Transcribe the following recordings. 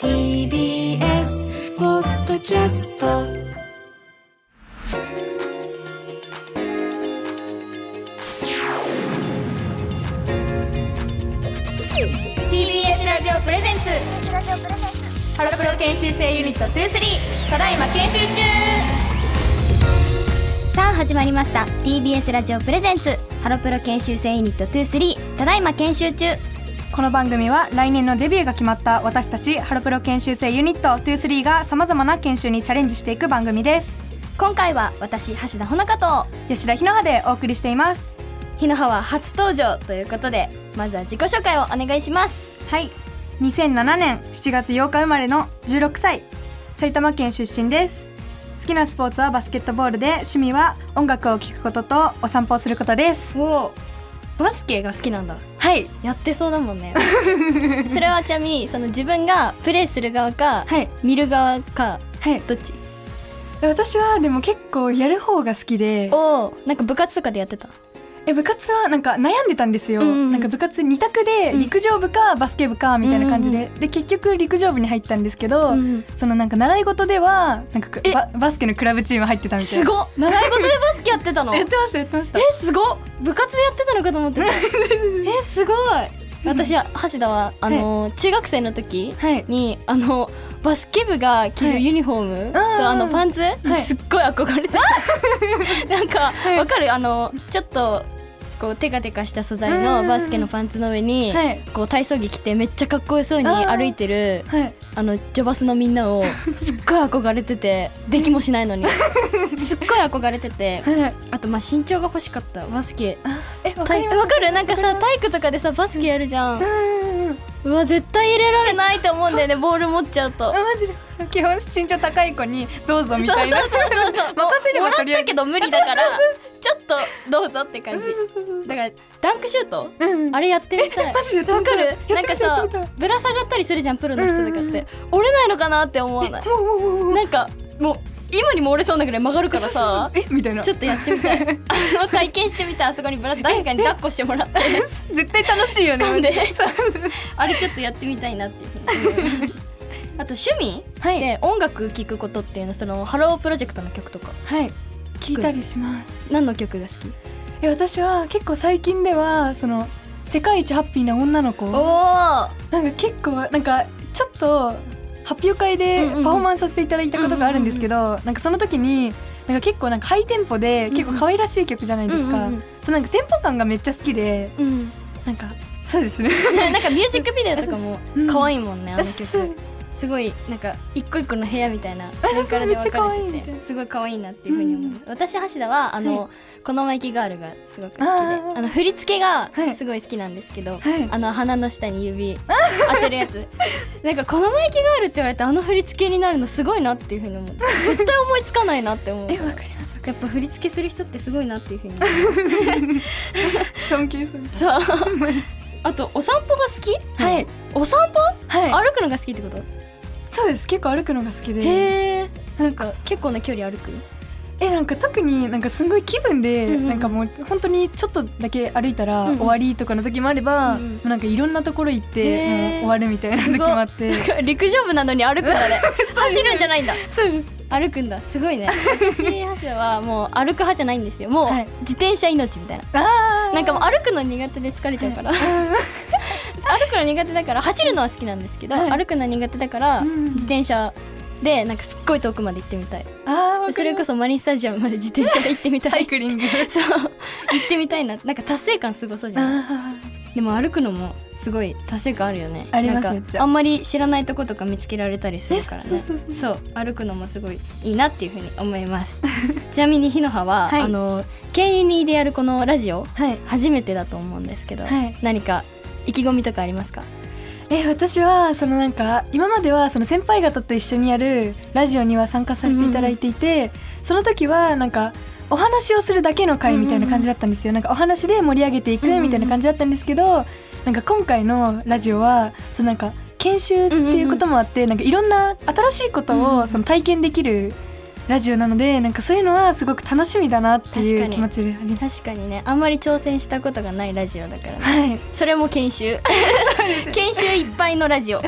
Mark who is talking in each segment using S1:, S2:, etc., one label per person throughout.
S1: TBS ポッドキャスト
S2: TBS ラジオプレゼンツ。ハロプロ研修生ユニット23ただいま研修中。さあ始まりました。TBS ラジオプレゼンツ。ハロプロ研修生ユニット23ただいま研修中
S3: この番組は来年のデビューが決まった私たちハロプロ研修生ユニット23がさまざまな研修にチャレンジしていく番組です。
S2: 今回は私橋田穂香と
S3: 吉田ひのはでお送りしています。
S2: 日の葉は初登場ということでまずは自己紹介をお願いします。
S3: はい。2007年7月8日生まれの16歳埼玉県出身です。好きなスポーツはバスケットボールで趣味は音楽を聴くこととお散歩をすることです。
S2: おバスケが好きなんだ。
S3: はい
S2: やってそうだもんね。それはちなみにその自分がプレイする側か、
S3: はい。
S2: 見る側か
S3: はい。
S2: どっち？
S3: 私はでも結構やる方が好きで
S2: おおなんか部活とかでやってた？
S3: え部活はなんか悩んでたんですよ、
S2: うんうん
S3: なんか部活2択で
S2: うん。
S3: 陸上部かバスケ部かみたいな感じで、で結局陸上部に入ったんですけど、
S2: うん
S3: そのなんか習い事ではなんかババスケのクラブチーム入ってたみたいな。
S2: すごっ。習い事でバスケやってたの？
S3: や
S2: え
S3: ってましたやってました。
S2: すごっ。部活でやってたのかと思ってた。えすごい。私は橋田はあの、中学生の時
S3: はい。
S2: にあのバスケ部が着るユニフォームと、
S3: あー。
S2: あのパンツ、
S3: い。
S2: すっごい憧れてた。なんかわかる？あのちょっとこうテカテカした素材のバスケのパンツの上に、
S3: はい。
S2: こう体操着着てめっちゃかっこよそうに歩いてる
S3: はい。
S2: あのジョバスのみんなを すっごい憧れててできもしないのに。すっごい憧れてて
S3: はい。
S2: あとまあ身長が欲しかったバスケ。
S3: えわか
S2: る？なんかさ体育とかでさバスケやるじゃん。
S3: う
S2: わ絶対入れられないって思うんだよねボール持っちゃうと。
S3: 基本身長高い子にどうぞみたいな。
S2: そうそうそうそう
S3: 任せれば
S2: もら
S3: とりあえず。
S2: ったけど無理だからちょっとどうぞって感じ。だからダンクシュート？
S3: うん。
S2: あれやってみたい。
S3: マジで
S2: わかる？なんかさぶら下がったりするじゃんプロの人とかって。折れないのかなって思わない？なんかもう今にも折れそうなぐらい曲がるからさ。
S3: えみたいな。
S2: ちょっとやってみたい。あの体験してみたあそこにぶら誰かに抱っこしてもらって。
S3: 絶対楽しいよね。
S2: で。あれちょっとやってみたいなっていう あと趣味？
S3: はい。
S2: で音楽聴くことっていうのはそのハロープロジェクトの曲とか。
S3: はい聞いたりします。
S2: 何の曲が好き？
S3: え私は結構最近ではその世界一ハッピーな女の子。
S2: お
S3: な
S2: お
S3: んか結構なんかちょっと発表会でパフォーマンスさせていただいたことがあるんですけど、なんかその時になんか結構なんかハイテンポで結構可愛らしい曲じゃないですか、そうなんかテンポ感がめっちゃ好きで。
S2: うん
S3: なんかそうですね。
S2: なんかミュージックビデオとかも
S3: うん。
S2: 可愛いもんねあの曲すごいなんか一個一個の部屋みたいな上からで分かれててすごい可愛いなっていうふうに思う、私橋田はあの、
S3: は
S2: このまいきガールがすごく好きで
S3: あ
S2: の振り付けが
S3: はい。
S2: すごい好きなんですけど、
S3: はい。
S2: あの鼻の下に指 当てるやつ。なんかこのまいきガールって言われてあの振り付けになるのすごいなっていうふうに思って絶対思いつかないなって思う。
S3: えわかります
S2: やっぱ振り付けする人ってすごいなっていうふうに
S3: 尊敬する。
S2: そう。あとお散歩が好き？
S3: はい。
S2: お散歩？
S3: はい。
S2: 歩くのが好きってこと？
S3: そうです。結構歩くのが好きで。
S2: へえなんか結構な距離歩く？
S3: えなんか特になんかすごい気分で、
S2: うんうん。
S3: なんかもう本当にちょっとだけ歩いたら終わりとかの時もあれば、
S2: うんうん。
S3: なんかいろんなところ行ってもう終わるみたいな時もあって。
S2: 陸上部なのに歩くんだね。走るんじゃないんだ。
S3: そうです。
S2: 歩くんだ。すごいね。私ハセはもう歩く派じゃないんですよ。もう
S3: はい。
S2: 自転車命みたいな。
S3: あー。
S2: なんかもう歩くの苦手で疲れちゃうから、歩くの苦手だから走るのは好きなんですけど、
S3: はい。
S2: 歩くのは苦手だから、
S3: うん。
S2: 自転車でなんかすっごい遠くまで行ってみたい。
S3: あ
S2: それこそマリンスタジアムまで自転車で行ってみたい。
S3: サイクリング。
S2: そう。行ってみたいな。なんか達成感すごそうじゃない。
S3: あ
S2: でも歩くのもすごい達成感あるよね。
S3: ありますめっちゃ。
S2: あんまり知らないとことか見つけられたりするからね。
S3: えそう
S2: 歩くのもすごいいいなっていうふうに思います。ちなみに日の葉は、
S3: はい。
S2: あのケンユニでやるこのラジオ
S3: はい。
S2: 初めてだと思うんですけど、
S3: はい。
S2: 何か意気込みとかありますか？
S3: え私はそのなんか今まではその先輩方と一緒にやるラジオには参加させていただいていて、その時はなんかお話をするだけの回みたいな感じだったんですよ、なんかお話で盛り上げていくみたいな感じだったんですけど、なんか今回のラジオはそのなんか研修っていうこともあって、なんかいろんな新しいことをその体験できるラジオなのでなんかそういうのはすごく楽しみだなっていう気持ちで。
S2: 確かにね。あんまり挑戦したことがないラジオだからね。
S3: はい、
S2: それも研修。研修いっぱいのラジオ。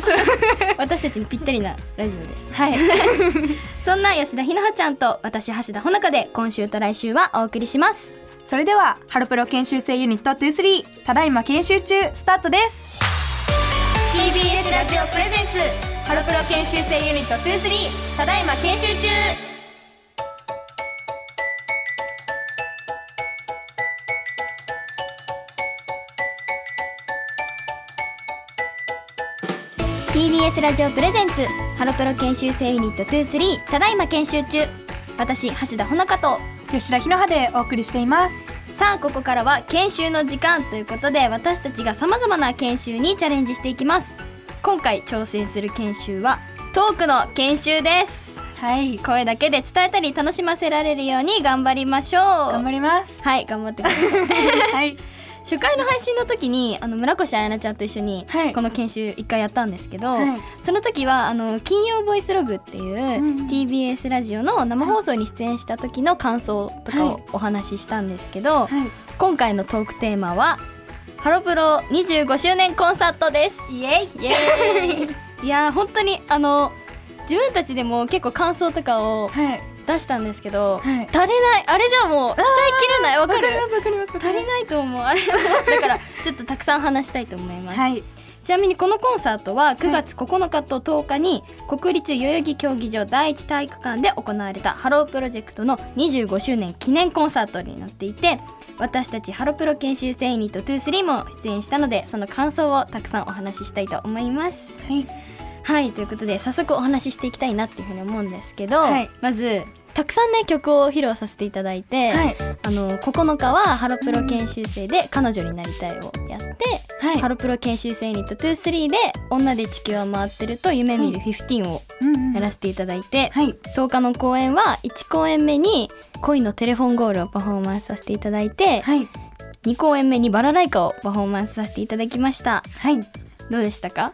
S2: 私たちにぴったりなラジオです。
S3: はい、
S2: そんな吉田ひなはちゃんと私橋田ほのかで今週と来週はお送りします。
S3: それではハロプロ研修生ユニット23ただいま研修中スタートです。
S2: TBS ラジオプレゼンツ。ハロプロ研修生ユニット23ただいま研修中 TBS ラジオプレゼンツハロプロ研修生ユニット23ただいま研修中。私橋田ほのかと
S3: 吉田ひのはでお送りしています。
S2: さあここからは研修の時間ということで私たちがさまざまな研修にチャレンジしていきます。今回挑戦する研修はトークの研修です。
S3: はい。
S2: 声だけで伝えたり楽しませられるように頑張りましょう。
S3: 頑張ります。
S2: はい頑張ってください。
S3: はい
S2: 初回の配信の時にあの村越彩菜ちゃんと一緒に
S3: はい。
S2: この研修一回やったんですけど、
S3: はい。
S2: その時はあの金曜ボイスログっていう、
S3: うん
S2: TBS ラジオの生放送に出演した時の感想とか
S3: はい。
S2: をお話ししたんですけど、
S3: はい。
S2: 今回のトークテーマはハロプロ25周年コンサートです。
S3: イエイ。
S2: イエーイ。いやー本当にあの自分たちでも結構感想とかを
S3: はい
S2: 出したんですけど、
S3: はい。
S2: 足りないあれじゃもう伝えきれないわかる？足りないと思うあれ。だからちょっとたくさん話したいと思います、
S3: はい。
S2: ちなみにこのコンサートは9月9日と10日に国立代々木競技場第一体育館で行われたハロープロジェクトの25周年記念コンサートになっていて私たちハロプロ研修生ユニット23も出演したのでその感想をたくさんお話ししたいと思います。
S3: はい
S2: はいということで早速お話ししていきたいなっていうふうに思うんですけど、
S3: はい。
S2: まずたくさんね曲を披露させていただいて、
S3: はい。
S2: あの9日はハロプロ研修生で彼女になりたいをやって、
S3: はい。
S2: ハロプロ研修生ユニット23で女で地球を回ってると夢見る15をやらせていただいて、
S3: はい。
S2: 10日の公演は1公演目に恋のテレフォンゴールをパフォーマンスさせていただいて、
S3: はい。
S2: 2公演目にバラライカをパフォーマンスさせていただきました。
S3: はい。
S2: どうでしたか？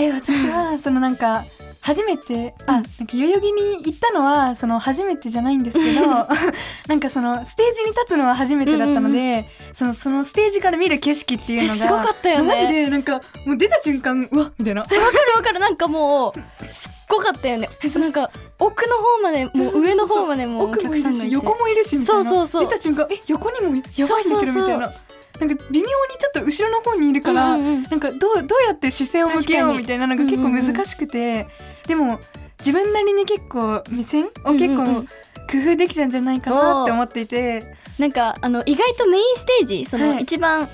S3: え私は そのなんか初めてあなんか代々木に行ったのはその初めてじゃないんですけど なんかそのステージに立つのは初めてだったので、そのそのステージから見る景色っていうのが
S2: えすごかったよね。
S3: マジでなんかもう出た瞬間うわみたいな。
S2: わかるわかる。なんかもうすっごかったよね。なんか奥の方までもう上の方までもうお
S3: 奥もいるし横もいるしみたいな。
S2: そうそうそう。
S3: 出た瞬間え横にもやばいんだけどみたいななんか微妙にちょっと後ろの方にいるから、
S2: うんうんうん。
S3: なんかどうどうやって視線を向けようみたいなのが結構難しくて、でも自分なりに結構目線を結構
S2: うんうん。うん
S3: 工夫できたんじゃないかなって思っていて、
S2: なんかあの意外とメインステージその
S3: はい。
S2: 一番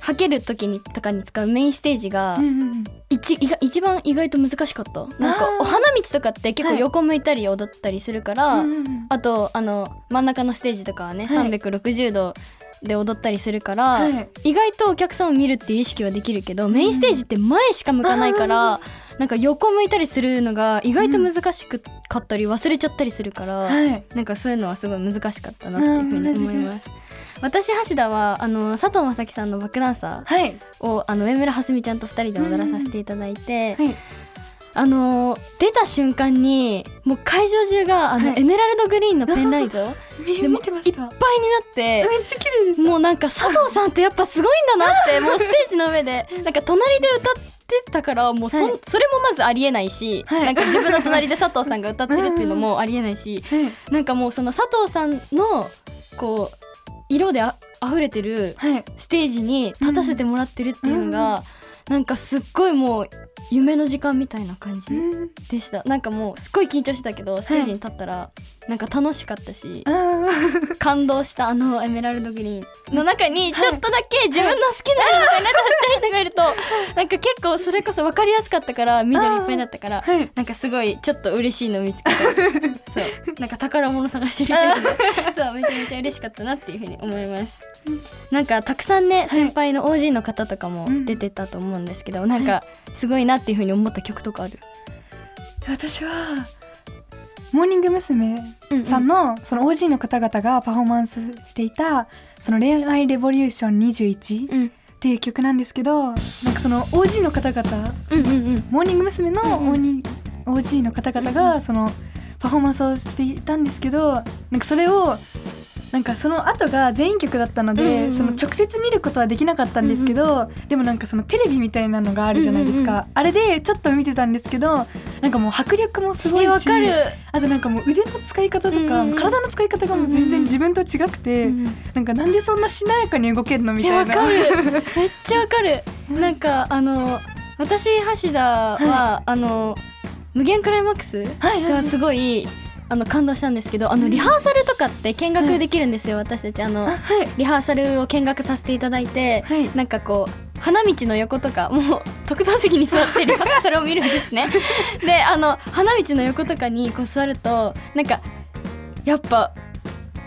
S2: はける時にとかに使うメインステージが
S3: うんうん
S2: 一一番意外と難しかった。なんかお花道とかって結構
S3: はい。
S2: 横向いたり踊ったりするから、
S3: うんうんうん。
S2: あとあの真ん中のステージとかはね、
S3: はい。
S2: 360度で踊ったりするから、
S3: はい。
S2: 意外とお客さんを見るっていう意識はできるけどメインステージって前しか向かないから、なんか横向いたりするのが意外と難しくかったり忘れちゃったりするから、
S3: はい。
S2: なんかそういうのはすごい難しかったなっていうふうに思います。私橋田はあの佐藤正樹さんのバックダンサ
S3: はい。
S2: ーをあの上村はすみちゃんと2人で踊らさせていただいて、
S3: はい
S2: あの出た瞬間にもう会場中があの、
S3: はい。
S2: エメラルドグリーンのペンライト。
S3: 見
S2: でもいっぱいになって
S3: めっちゃ綺麗で
S2: もうなんか佐藤さんってやっぱすごいんだなって もうステージの上でなんか隣で歌ってたからもうそ,、
S3: はい。
S2: それもまずありえないし、
S3: はい。
S2: なんか自分の隣で佐藤さんが歌ってるっていうのもありえないし、
S3: はい。
S2: なんかもうその佐藤さんのこう色であ溢れてる
S3: はい。
S2: ステージに立たせてもらってるっていうのが、なんかすっごいもう夢の時間みたいな感じ
S3: うん。
S2: でした。なんかもうすっごい緊張してたけどステージに立ったらなんか楽しかったし、感動したあのエメラルドグリーンの中にちょっとだけ自分の好きな色みたいなのだったりとかいるとなんか結構それこそ分かりやすかったから緑いっぱいだったから
S3: はい。
S2: なんかすごいちょっと嬉しいの見つけて そう。なんか宝物探してる気分でそうめちゃめちゃ嬉しかったなっていうふうに思います。なんかたくさんね、
S3: い
S2: 先輩の OG の方とかも
S3: うん
S2: 出てたと思うんですけど、なんかすごいなっていうふうに思った曲とかある、
S3: 私はモーニング娘。
S2: うんうん。
S3: さんのその OG の方々がパフォーマンスしていたその恋愛レボリューション21っ
S2: うん、
S3: ていう曲なんですけどなんかその OG の方々
S2: うんうんうん。
S3: モーニング娘。の
S2: うんうん。
S3: OG, OG の方々がそのパフォーマンスをしていたんですけどなんかそれをなんかその後が全員曲だったので、
S2: うんうんうん。
S3: その直接見ることはできなかったんですけど、でもなんかそのテレビみたいなのがあるじゃないですか、
S2: うんうん
S3: あれでちょっと見てたんですけどなんかもう迫力もすごいし
S2: かる、
S3: あとなんかもう腕の使い方とか、
S2: うんうん。
S3: 体の使い方がもう全然自分と違くて、
S2: うん
S3: なんかなんでそんなしなやかに動けるのみたいな。
S2: めっちゃわかる。なんかあの私橋田は、あの無限クライマックス
S3: はいはい。
S2: がすごいあの感動したんですけどあのリハーサルとかって見学できるんですよ、私たち。あの
S3: あはい。
S2: リハーサルを見学させていただいて、
S3: はい。
S2: なんかこう花道の横とかもう特等席に座ってリハーサルを見るんですね。であの花道の横とかにこう座るとなんかやっぱ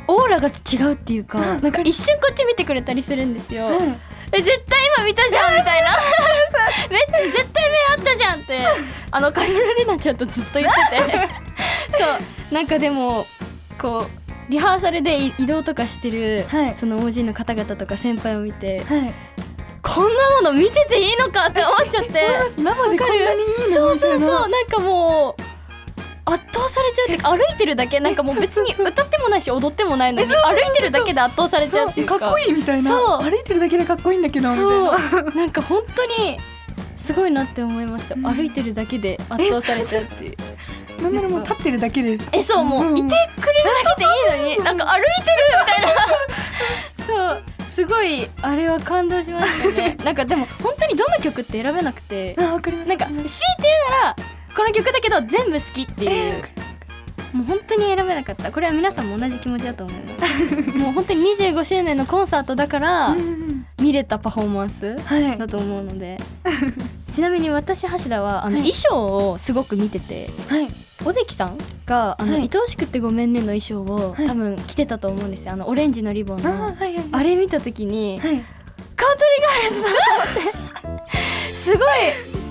S2: オーラが違うっていうか
S3: うん
S2: なんか一瞬こっち見てくれたりするんですよ、
S3: はい
S2: え絶対今見たじゃんみたいな。めっ絶対目あったじゃんって。あのカイラレナちゃんとずっと言ってて。そう。なんかでもこうリハーサルでい移動とかしてる、
S3: はい。
S2: その OG の方々とか先輩を見て
S3: はい
S2: こんなもの見てていいのかって思っちゃって。
S3: 生でこんなにいい
S2: そうそうそう。なんかもう圧倒されちゃうって歩いてるだけ。なんかもう別に歌ってもないし踊ってもないのに歩いてるだけで圧倒されちゃうっていうか。
S3: かっこいいみたいな。
S2: そう。
S3: 歩いてるだけでかっこいいんだけどみたいな。
S2: そう。なんか本当にすごいなって思いました、
S3: うん。
S2: 歩いてるだけで圧倒されちゃうっていう。
S3: なんならもう立ってるだけで。
S2: えそうもういてくれるだけでいいのになんか歩いてるみたいな。そうすごいあれは感動しましたね。なんかでも本当にどの曲って選べなくて。
S3: あわかります。
S2: なんか強いて言うならこの曲だけど全部好きっていう。
S3: えー
S2: もう本当に選べなかった。これは皆さんも同じ気持ちだと思います。もう本当に25周年のコンサートだから見れたパフォーマンス
S3: はい。
S2: だと思うので。ちなみに私橋田はあの
S3: はい。
S2: 衣装をすごく見てて。
S3: はい
S2: 尾関さんが「あの
S3: はい。
S2: 愛おしくてごめんね」の衣装を
S3: はい。
S2: 多分着てたと思うんですよ。あのオレンジのリボン
S3: あ
S2: の
S3: ーはいはい
S2: あれ見た時に
S3: はい。
S2: カントリーガールズだと思ってすごい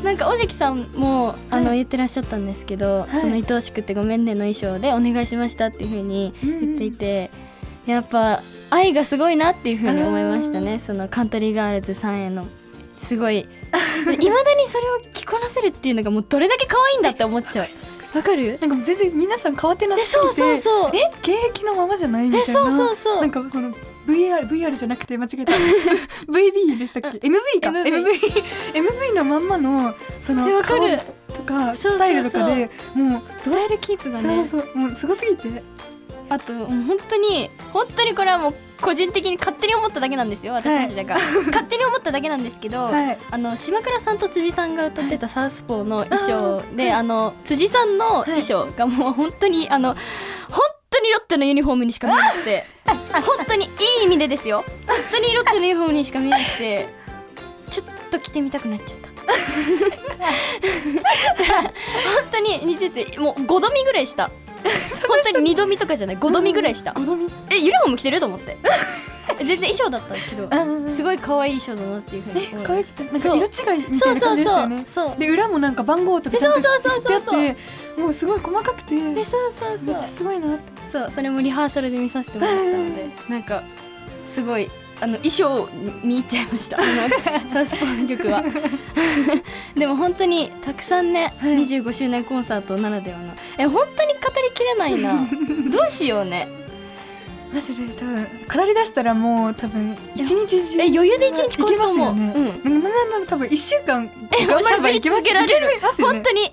S2: なんか尾関さんもあの
S3: はい。
S2: 言ってらっしゃったんですけど、
S3: はい。
S2: その愛おしくてごめんねの衣装でお願いしましたっていう風に言っていて、やっぱ愛がすごいなっていう風に思いましたねそのカントリーガールズさんへの。すごい。いまだにそれを着こなせるっていうのがもうどれだけ可愛いんだって思っちゃうわかる？
S3: なんか全然皆さん変わってな
S2: で
S3: さ
S2: そうそうそう。
S3: え現役のままじゃないみたいな。
S2: えそうそうそう。
S3: なんかその VR VR じゃなくて間違えた。VB でしたっけ？MV か。
S2: MV
S3: MV のまんまのその顔とかスタイルとかでもうどうし
S2: スタイルキープが
S3: そう
S2: ね。
S3: そうそうもうすごすぎて。
S2: あともう本当に本当にこれはもう個人的に勝手に思っただけなんですよ私たちだから、勝手に思っただけなんですけど、
S3: はい。
S2: あの島倉さんと辻さんが歌ってたサウスポーの衣装で、あの辻さんの衣装がもう本当にあの本当にロッテのユニフォームにしか見えなくて 本当にいい意味でですよ。本当にロッテのユニフォームにしか見えなくてちょっと着てみたくなっちゃった。本当に似ててもう5度見ぐらいした 本当に2度見とかじゃない。5度見ぐらいした。
S3: 5度見？
S2: えユニフォーム着てると思って。全然衣装だったけどす
S3: い
S2: ごい可愛い衣装だなっていうふうに思い
S3: 可愛くて？なんか
S2: そう。
S3: 色違いみた
S2: そ
S3: いうな感じでしたよね。
S2: そうそう
S3: で裏もなんか番号とかちゃんと
S2: そうそうそうそう
S3: 言ってもうすごい細かくてめっ
S2: でそうそう。
S3: ちゃ
S2: そう
S3: すごいなって。
S2: そう。それもリハーサルで見させてもらったのでなんかすごいあの衣装に行っちゃいました。サウスポーの曲は。でも本当にたくさんね、
S3: はい。
S2: 25周年コンサートならではの。え本当に語りきれないな。どうしようね。
S3: マジで多分語り出したらもう多分一日中
S2: え余裕で一日超えると思う
S3: いけますよね、
S2: うん。
S3: なんなら多分一週間
S2: えもう喋り続けられる。本当に。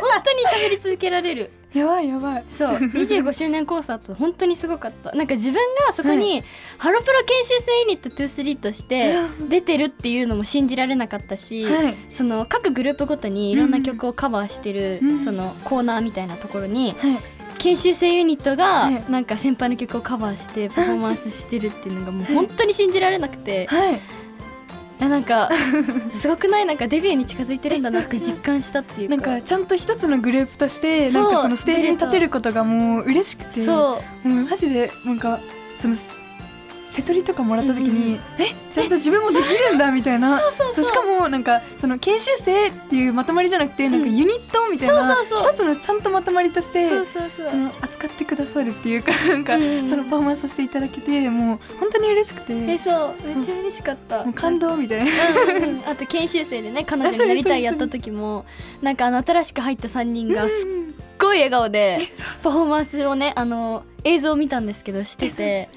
S2: 本当に喋り続けられる
S3: やばいやばい。
S2: そう 25周年コンサート本当にすごかった。なんか自分がそこにハロプロ研修生ユニット23として出てるっていうのも信じられなかったし、
S3: はい。
S2: その各グループごとにいろんな曲をカバーしてる、
S3: うん。
S2: そのコーナーみたいなところに
S3: はい。
S2: 研修生ユニットが
S3: はい。
S2: なんか先輩の曲をカバーしてパフォーマンスしてるっていうのがもう本当に信じられなくてやなんかすごくない？なんかデビューに近づいてるんだなって実感したっていうか。
S3: なんかちゃんと一つのグループとしてなんかそのステージに立てることがもう嬉しくて。
S2: そう。
S3: もうマジでなんかその瀬戸りとかもらった時に、えちゃんと自分もできるんだみたいな。
S2: そうそうそう。
S3: しかもなんかその研修生っていうまとまりじゃなくてなんか
S2: うん
S3: ユニットみたいな一つのちゃんとまとまりとして
S2: そ
S3: の扱ってくださるっていうかなんか
S2: うんうん。
S3: そのパフォーマンスさせていただけてもう本当に嬉しくて。
S2: えそう。めっちゃ嬉しかった。
S3: 感動みたいな。
S2: うんうんうん。あと研修生でね彼女になりたいやった時もなんかあの新しく入った3人がすっごい笑顔でパフォーマンスをねあの映像を見たんですけどしてて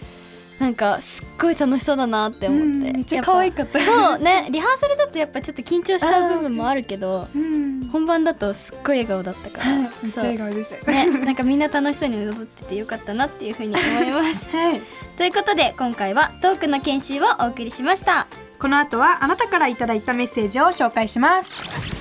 S2: なんかすっごい楽しそうだなって思って、
S3: うんめっちゃ可愛かった
S2: そうねリハーサルだとやっぱちょっと緊張した部分もあるけど
S3: うん。
S2: 本番だとすっごい笑顔だったから、
S3: はい、めっちゃ笑顔でした。
S2: ね、なんかみんな楽しそうに踊っててよかったなっていうふうに思います。
S3: はい、
S2: ということで今回はトークの研修をお送りしました。
S3: この後はあなたからいただいたメッセージを紹介します。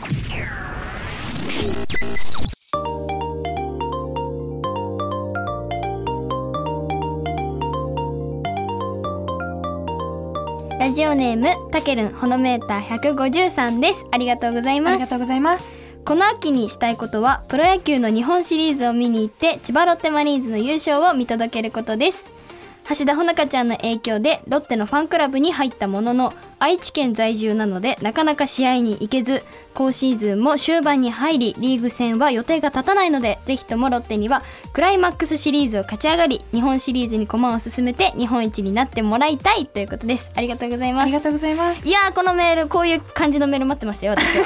S2: オネームたけるんほのメーター153です。ありがとうございます。
S3: ありがとうございます。
S2: この秋にしたいことはプロ野球の日本シリーズを見に行って千葉ロッテマリーンズの優勝を見届けることです橋田穂香ちゃんの影響でロッテのファンクラブに入ったものの愛知県在住なのでなかなか試合に行けず今シーズンも終盤に入りリーグ戦は予定が立たないのでぜひともロッテにはクライマックスシリーズを勝ち上がり日本シリーズに駒を進めて日本一になってもらいたいということです。ありがとうございます。
S3: ありがとうございます。
S2: いやーこのメールこういう感じのメール待ってましたよ私は。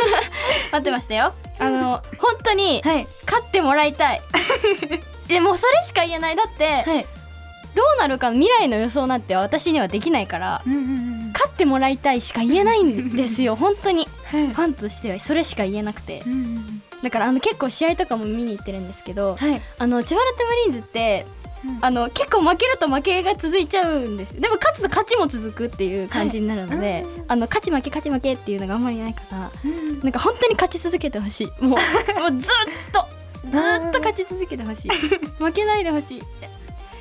S2: 待ってましたよ。あの本当に
S3: はい、
S2: 勝ってもらいたい。でもうそれしか言えない。だって、
S3: はい、
S2: どうなるか未来の予想なんて私にはできないから
S3: うんうんうん、
S2: 勝ってもらいたいしか言えないんですよ。本当に。
S3: はい、
S2: ファンとしては。それしか言えなくて。
S3: うんうんうん、
S2: だからあの結構試合とかも見に行ってるんですけど
S3: はい、
S2: あの千葉ロッテマリーンズって
S3: うん。
S2: あの結構負けると負けが続いちゃうんですでも勝つと勝ちも続くっていう感じになるので、
S3: はいうん
S2: あの勝ち負け勝ち負けっていうのがあんまりないから
S3: うん
S2: なんか本当に勝ち続けてほしい。もう もうずっとずっと勝ち続けてほしい。負けないでほしいって。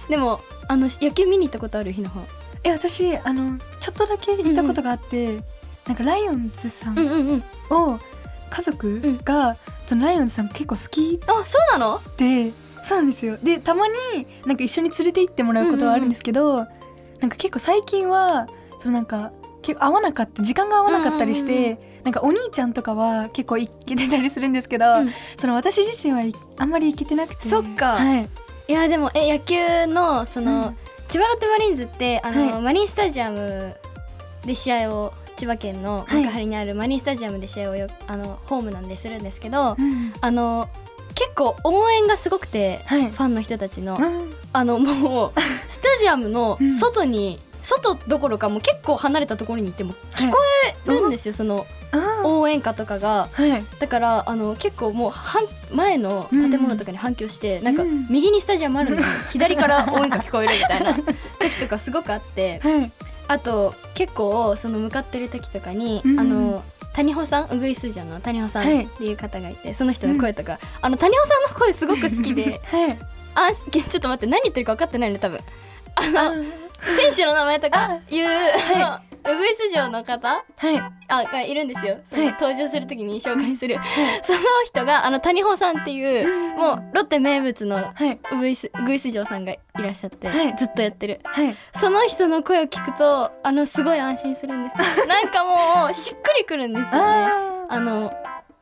S2: でもあの野球見に行ったことある日の方。
S3: え、私あのちょっとだけ行ったことがあって、なんかライオンズさん
S2: うんうんうん。
S3: を家族が、そのライオンズさん結構好き
S2: あそうなの？
S3: でそうなんですよ。でたまになんか一緒に連れて行ってもらうことはあるんですけど、なんか結構最近はそのなんか結構合わなかった時間が合わなかったりして、
S2: うんうん
S3: なんかお兄ちゃんとかは結構行けてたりするんですけど、
S2: うん。
S3: その私自身はいあんまり行けてなくて。
S2: そっか。
S3: はい、
S2: いやでもえ野球のその、
S3: うん。
S2: 千葉ロッテマリーンズってあの、
S3: はい。
S2: マリンスタジアムで試合を千葉県の
S3: はい。
S2: 幕張にあるマリンスタジアムで試合をよあのホームなんでするんですけど、
S3: うん
S2: あの結構応援がすごくて、
S3: はい。
S2: ファンの人たちの、
S3: うん
S2: あのもう スタジアムの
S3: うん
S2: 外に、外どころかもう結構離れたところに行っても聞こえるんですよ、その応援歌とかが。
S3: はい。
S2: だからあの結構もう反前の建物とかに反響して、なんか
S3: うん
S2: 右にスタジアムあるのに左から応援歌聞こえるみたいな時とかすごくあって
S3: はい。
S2: あと結構その向かってる時とかに、
S3: うん。
S2: あの谷保さんウグイス城の谷保さん
S3: はい。
S2: っていう方がいて、その人の声とか、あの谷保さんの声すごく好きで
S3: はい。
S2: 安心ちょっと待って何言ってるか分かってないの多分。あの
S3: あ
S2: 選手の名前とかいう、
S3: は
S2: ウグイス城の方
S3: はい。
S2: あがいるんですよ。その、
S3: はい。
S2: 登場する時に紹介する、その人があの谷保さんっていう、もうロッテ名物の
S3: はい。
S2: ウグイスウグイス城さんがいらっしゃって、
S3: はい。
S2: ずっとやってる。
S3: はい。
S2: その人の声を聞くとあのすごい安心するんですよ。なんかもうしっくりくるんですよね。
S3: あ
S2: あの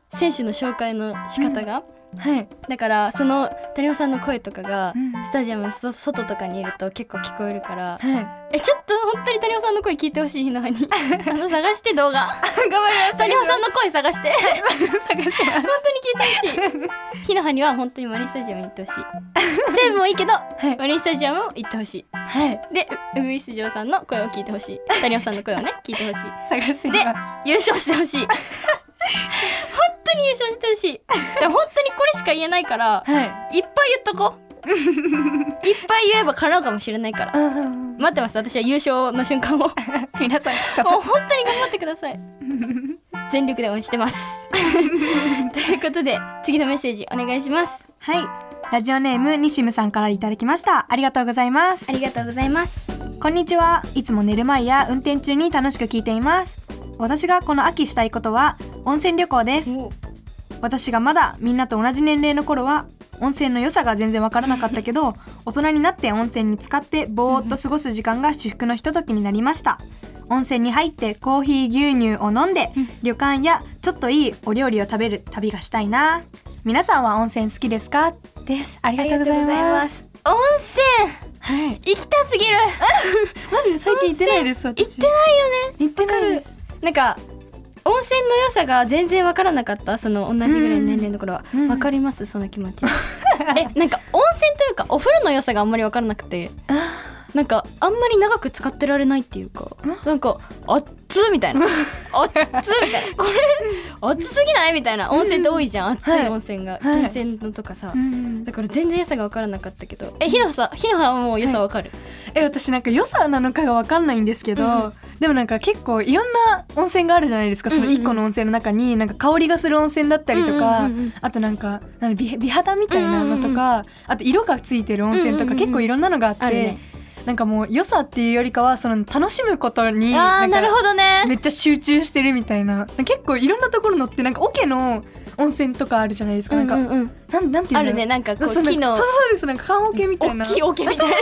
S2: 選手の紹介の仕方が、
S3: ーはい。
S2: だからその谷保さんの声とかが、
S3: うん。
S2: スタジアムのそ外とかにいると結構聞こえるから
S3: はい。
S2: えちょっと本当に谷保さんの声聞いてほしいのに あの探して動画。
S3: 頑張ります。
S2: 谷保さんの声探して。
S3: 探します。
S2: 本当に聞いてほしい。日の葉には本当にマリンスタジアムに行ってほしい。西武もいいけど
S3: はい。
S2: マリンスタジアムも行ってほしい。
S3: はい。
S2: でウウグイス城さんの声を聞いてほしい。谷保さんの声をね聞いてほしい。
S3: 探してみ
S2: で優勝してほしい。本当に優勝してほしい。でも本当にこれしか言えないから
S3: はい。
S2: いっぱい言っとこう。いっぱい言えば叶うかもしれないから。
S3: うん
S2: 待ってます私は優勝の瞬間を。も う
S3: 皆さん。
S2: 本当に頑張ってください。全力で応援してます。ということで次のメッセージお願いします。
S3: はい。ラジオネーム西ムさんからいただきました。ありがとうございます。
S2: ありがとうございます
S3: こんにちは。いつも寝る前や運転中に楽しく聞いています。私がこの秋したいことは温泉旅行です。私がまだみんなと同じ年齢の頃は温泉の良さが全然わからなかったけど 大人になって温泉に浸かってぼーっと過ごす時間が至福のひとときになりました。温泉に入ってコーヒー牛乳を飲んで、旅館やちょっといいお料理を食べる旅がしたいな。皆さんは温泉好きですか？です。ありがとうございます。
S2: 温
S3: はい。
S2: 泉行きたすぎる。
S3: マジで最近行ってないです私。
S2: 行ってないよね。
S3: 行ってないです。
S2: なんか温泉の良さが全然わからなかった。その同じぐらいの年齢の頃は。
S3: うん。
S2: わかりますその気持ち。えなんか温泉というかお風呂の良さがあんまりわからなくてなんかあんまり長く使ってられないっていうかなんか熱っみたいな。熱っみたいな。これ熱すぎないみたいな。温泉って多いじゃん。熱い温泉が。
S3: はい。
S2: 源泉のとかさ。
S3: うん
S2: だから全然良さが分からなかったけど。えひなさひなはもう良さ分かる、
S3: え私なんか良さなのかがわかんないんですけど、
S2: うん。
S3: でもなんか結構いろんな温泉があるじゃないですか。その
S2: うんうん。うん
S3: 1個の温泉の中になんか香りがする温泉だったりとか、あとなんか美美肌みたいなのとか、あと色がついてる温泉とか、結構いろんなのがあってなんかもう良さっていうよりかはその楽しむことに
S2: あーなるほどね。
S3: めっちゃ集中してるみたいな。結構いろんなところのってなんか桶の温泉とかあるじゃないですか、なんか、
S2: うんうんうん。
S3: なんなんていう
S2: あるね。なんかこう
S3: そう
S2: 木の
S3: そうそうです。なんか缶桶みたいな。
S2: 大きい桶みたいな。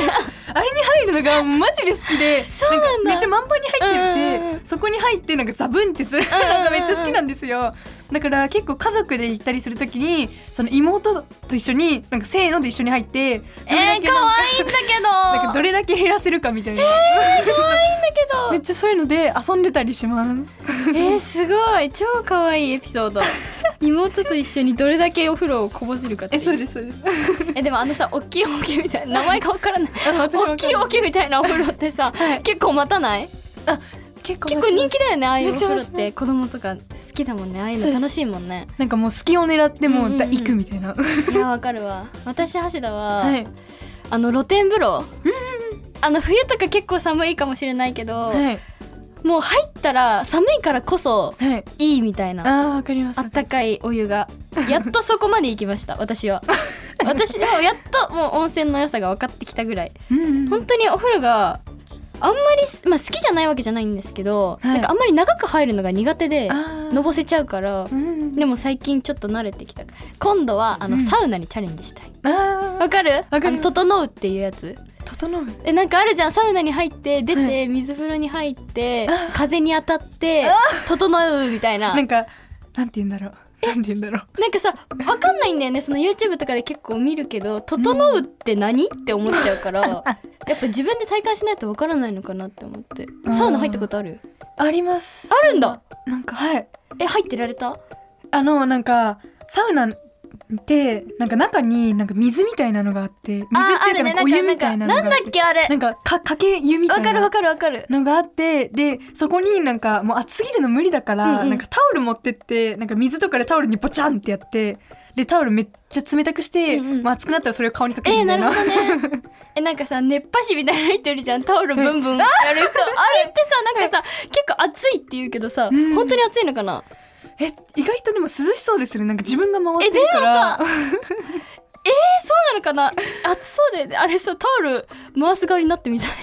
S3: あれに入るのがマジで好きで
S2: そうなんだ。
S3: かめっちゃ満帆に入ってて、
S2: うんうんうん。
S3: そこに入ってなんかザブンってするのがめっちゃ好きなんですよだから結構家族で行ったりするときにその妹と一緒になんかせーので一緒に入ってど
S2: えー、
S3: れだけ
S2: 可愛いんだけど。
S3: なんかどれだけ減らせるかみたいな、
S2: 可愛いんだけ
S3: めっちゃそういうので遊んでたりします。
S2: どえー、すごい。超可愛いエピソード。妹と一緒にどれだけお風呂をこぼせるかって
S3: えそうですそうです。
S2: えでもあのさ大きい桶みたいな名前がわからない。
S3: あ私も
S2: 大きい桶みたいなお風呂ってさ、結構待たない？
S3: 結構
S2: 結構人気だよねああいうお
S3: めっちゃ
S2: 風呂って子供とか好きだもんね。ああいうの楽しいもんね。
S3: なんかもう隙を狙ってもう行くみたいな、
S2: いやわかるわ。私橋田は、
S3: はい。
S2: あの露天風呂。あの冬とか結構寒いかもしれないけど、
S3: はい。
S2: もう入ったら寒いからこそ
S3: はい。
S2: いいみたいな。
S3: あーわかります。
S2: あったかいお湯が。やっとそこまで行きました私は。私もやっともう温泉の良さが分かってきたぐらい。
S3: うんうん。
S2: 本当にお風呂があんまり、まあ、好きじゃないわけじゃないんですけど、
S3: はい。
S2: なんかあんまり長く入るのが苦手でのぼせちゃうから
S3: うんうん
S2: でも最近ちょっと慣れてきた。今度はあの、
S3: うん。
S2: サウナにチャレンジしたい。
S3: あ
S2: わかる？
S3: わかります
S2: あの整うっていうやつ。
S3: 整う？
S2: えなんかあるじゃん。サウナに入って出
S3: は
S2: て水風呂に入って
S3: あ
S2: 風に当たって整うみたいな。
S3: なんかなんて言うんだろう なんて言うんだろう。
S2: なんかさわかんないんだよね。その YouTube とかで結構見るけど「整うって何?」って思っちゃうからやっぱ自分で体感しないとわからないのかなって思って。サウナ入ったことある？
S3: あります。
S2: あるんだ。
S3: なんかはい。
S2: え入ってられた？
S3: あのなんかサウナってなんか中になんか水みたいなのがあって水っていうかお湯みたいなのがあ
S2: なん
S3: って
S2: だっけあれ。
S3: なんかかかけ湯みたいな
S2: わかるわかるわかる。
S3: のがあってでそこになんかもう暑すぎるの無理だから、
S2: うんうん。
S3: なんかタオル持ってってなんか水とかでタオルにポチャンってやってでタオルめっちゃ冷たくして、
S2: うんうん。
S3: まあ、暑くなったらそれを顔にかける
S2: えー、
S3: みた
S2: な。いる
S3: な。
S2: ほどね。えなんかさ熱波師みたいな人いるじゃん。タオルブンブンやる人。あれってさなんかさ結構暑いって言うけどさ、
S3: うん。
S2: 本当に暑いのかな？
S3: え意外とでも涼しそうですよね。なんか自分が回ってるから。
S2: そうなのかな？暑そうだよねあれさタオル回す側になってみたい。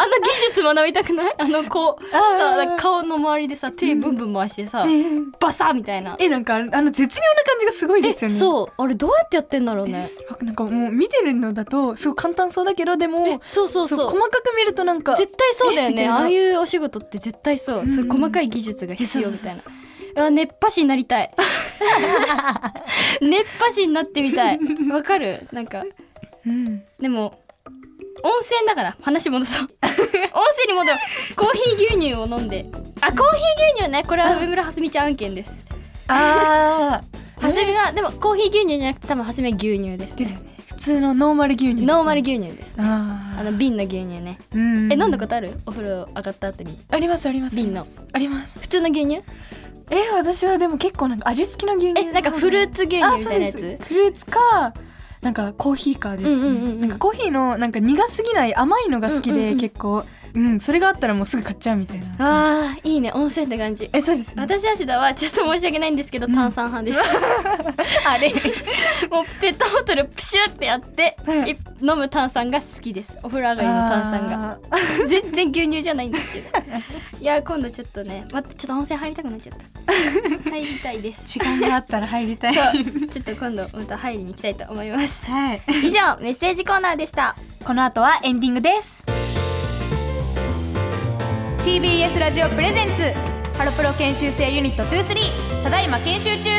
S2: あの技術学びたくない？あのこうさ顔の周りでさ手ブンブン回してさ、
S3: え
S2: バサッみたいな。
S3: えなんかあの絶妙な感じがすごいですよね。
S2: そう。あれどうやってやってんだろう
S3: え
S2: ね
S3: 僕なんかもう見てるのだとすごい簡単そうだけどでも
S2: えそうそうそう。
S3: 細かく見るとなんか
S2: 絶対そうだよね。ああいうお仕事って絶対そう、そういう細かい技術が必要みたいな。うわ熱波師になりたい。熱波師になってみたい。わかる？なんか。
S3: うん。
S2: でも温泉だから話戻そう。温泉に戻ろうコーヒー牛乳を飲んで。あコーヒー牛乳ね。これは上村はすみちゃん案件です。
S3: ああ
S2: はすみはでもコーヒー牛乳じゃなくて多分はすみは牛乳です。
S3: ですよね普通のノーマル牛乳ね。
S2: ノーマル牛乳です。
S3: あ
S2: あの瓶の牛乳ね。え飲んだことある？お風呂上がった後に。
S3: ありますあります。
S2: 瓶の。
S3: あります。
S2: 普通の牛乳？
S3: え私はでも結構なんか味付きの牛乳
S2: えなんかフルーツ牛乳みたいなや
S3: あそうで
S2: つ
S3: す。フルーツかなんかコーヒーかですね、
S2: うんうんうんうん。
S3: なんかコーヒーのなんか苦すぎない甘いのが好きで、結構うんそれがあったらもうすぐ買っちゃうみたいな。
S2: あーいいね。温泉って感じ。
S3: えそうです。ね
S2: 私芦田はちょっと申し訳ないんですけど、炭酸派です。
S3: あれ。
S2: もうペットボトルプシュってやって、
S3: はい
S2: い飲む炭酸が好きです。お風呂上がりの炭酸が。
S3: あ
S2: 全然牛乳じゃないんですけど。いや今度ちょっとねまたちょっと温泉入りたくなっちゃった。入りたいです。
S3: 時間があったら入りたい。
S2: そう。ちょっと今度また入りに行きたいと思います。
S3: はい。
S2: 以上メッセージコーナーでした。
S3: この後はエンディングです TBS ラジオプレゼンツハロプロ研修生ユニット23ただいま研修中。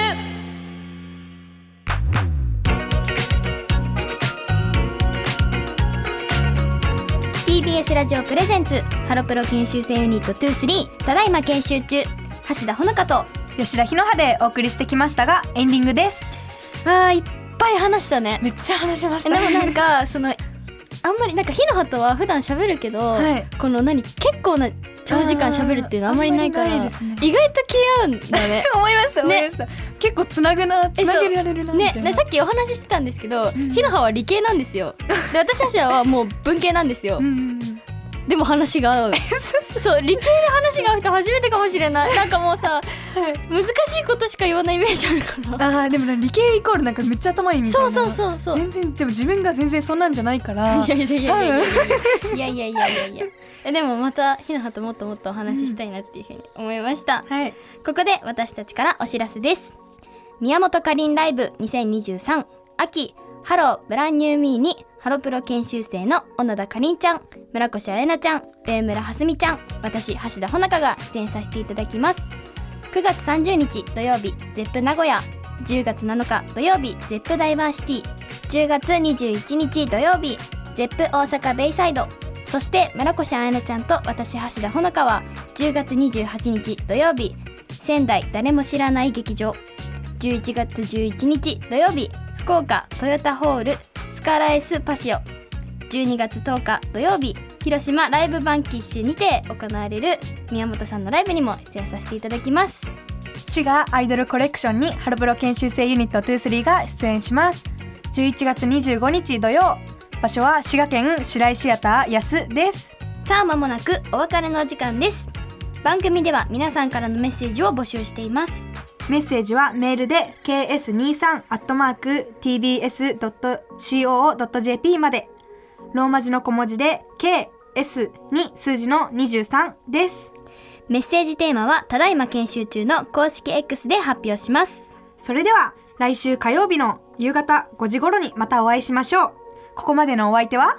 S2: TBS ラジオプレゼンツハロプロ研修生ユニット23ただいま研修中。橋田ほのかと
S3: 吉田ひのはでお送りしてきましたがエンディングです。
S2: あーいっぱい話したね。
S3: めっちゃ話しました。
S2: でもなんかそのあんまりなんか火の葉とは普段喋るけど、
S3: はい。
S2: この何結構な長時間喋るっていうのはあんまりないから意外と気合うんだね。
S3: 思いました思いました、結構つなぐなつなげられるなみ
S2: ねさっきお話ししてたんですけど、火の葉は理系なんですよ。で私たちはもう文系なんですよ、でも話が合う。そう理系で話が合う人初めてかもしれない。なんかもうさ難しいことしか言わないイメージあるから。
S3: あーでもね理系イコールなんかめっちゃ頭いいみたいな。
S2: そうそうそうそう。
S3: 全然でも自分が全然そんなんじゃないから。
S2: いやいやいやいやいや。
S3: 多
S2: いやいやいやいやいや。えでもまたひなはともっともっとお話ししたいなっていうふうに思いました、
S3: はい。
S2: ここで私たちからお知らせです。宮本かりんライブ2023秋ハローブランニューミーにハロプロ研修生の小野田かりんちゃん村越彩菜ちゃん上村はすみちゃん私橋田ほなかが出演させていただきます。9月30日土曜日 ZEP 名古屋。10月7日土曜日 ZEP ダイバーシティ。10月21日土曜日 ZEP 大阪ベイサイド。そして村越彩菜ちゃんと私橋田ほのかは10月28日土曜日。仙台誰も知らない劇場。11月11日土曜日福岡トヨタホールスカラエスパシオ。12月10日土曜日広島ライブバンキッシュにて行われる宮本さんのライブにも出演させていただきます。
S3: 滋賀アイドルコレクションにハロプロ研修生ユニット23が出演します。11月25日土曜場所は滋賀県白井シアター安です。
S2: さあ間もなくお別れのお時間です。番組では皆さんからのメッセージを募集しています
S3: メッセージはメールで ks23-tbs.co.jp まで。ローマ字の小文字で ks に数字の23です。
S2: メッセージテーマはただいま研修中の公式 X で発表します。
S3: それでは来週火曜日の夕方5時頃にまたお会いしましょう。ここまでのお相手は？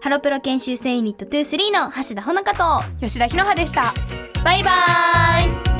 S2: ハロプロ研修生ユニット23の橋田ほのかと。
S3: 吉田ひのはでした。
S2: バイバーイ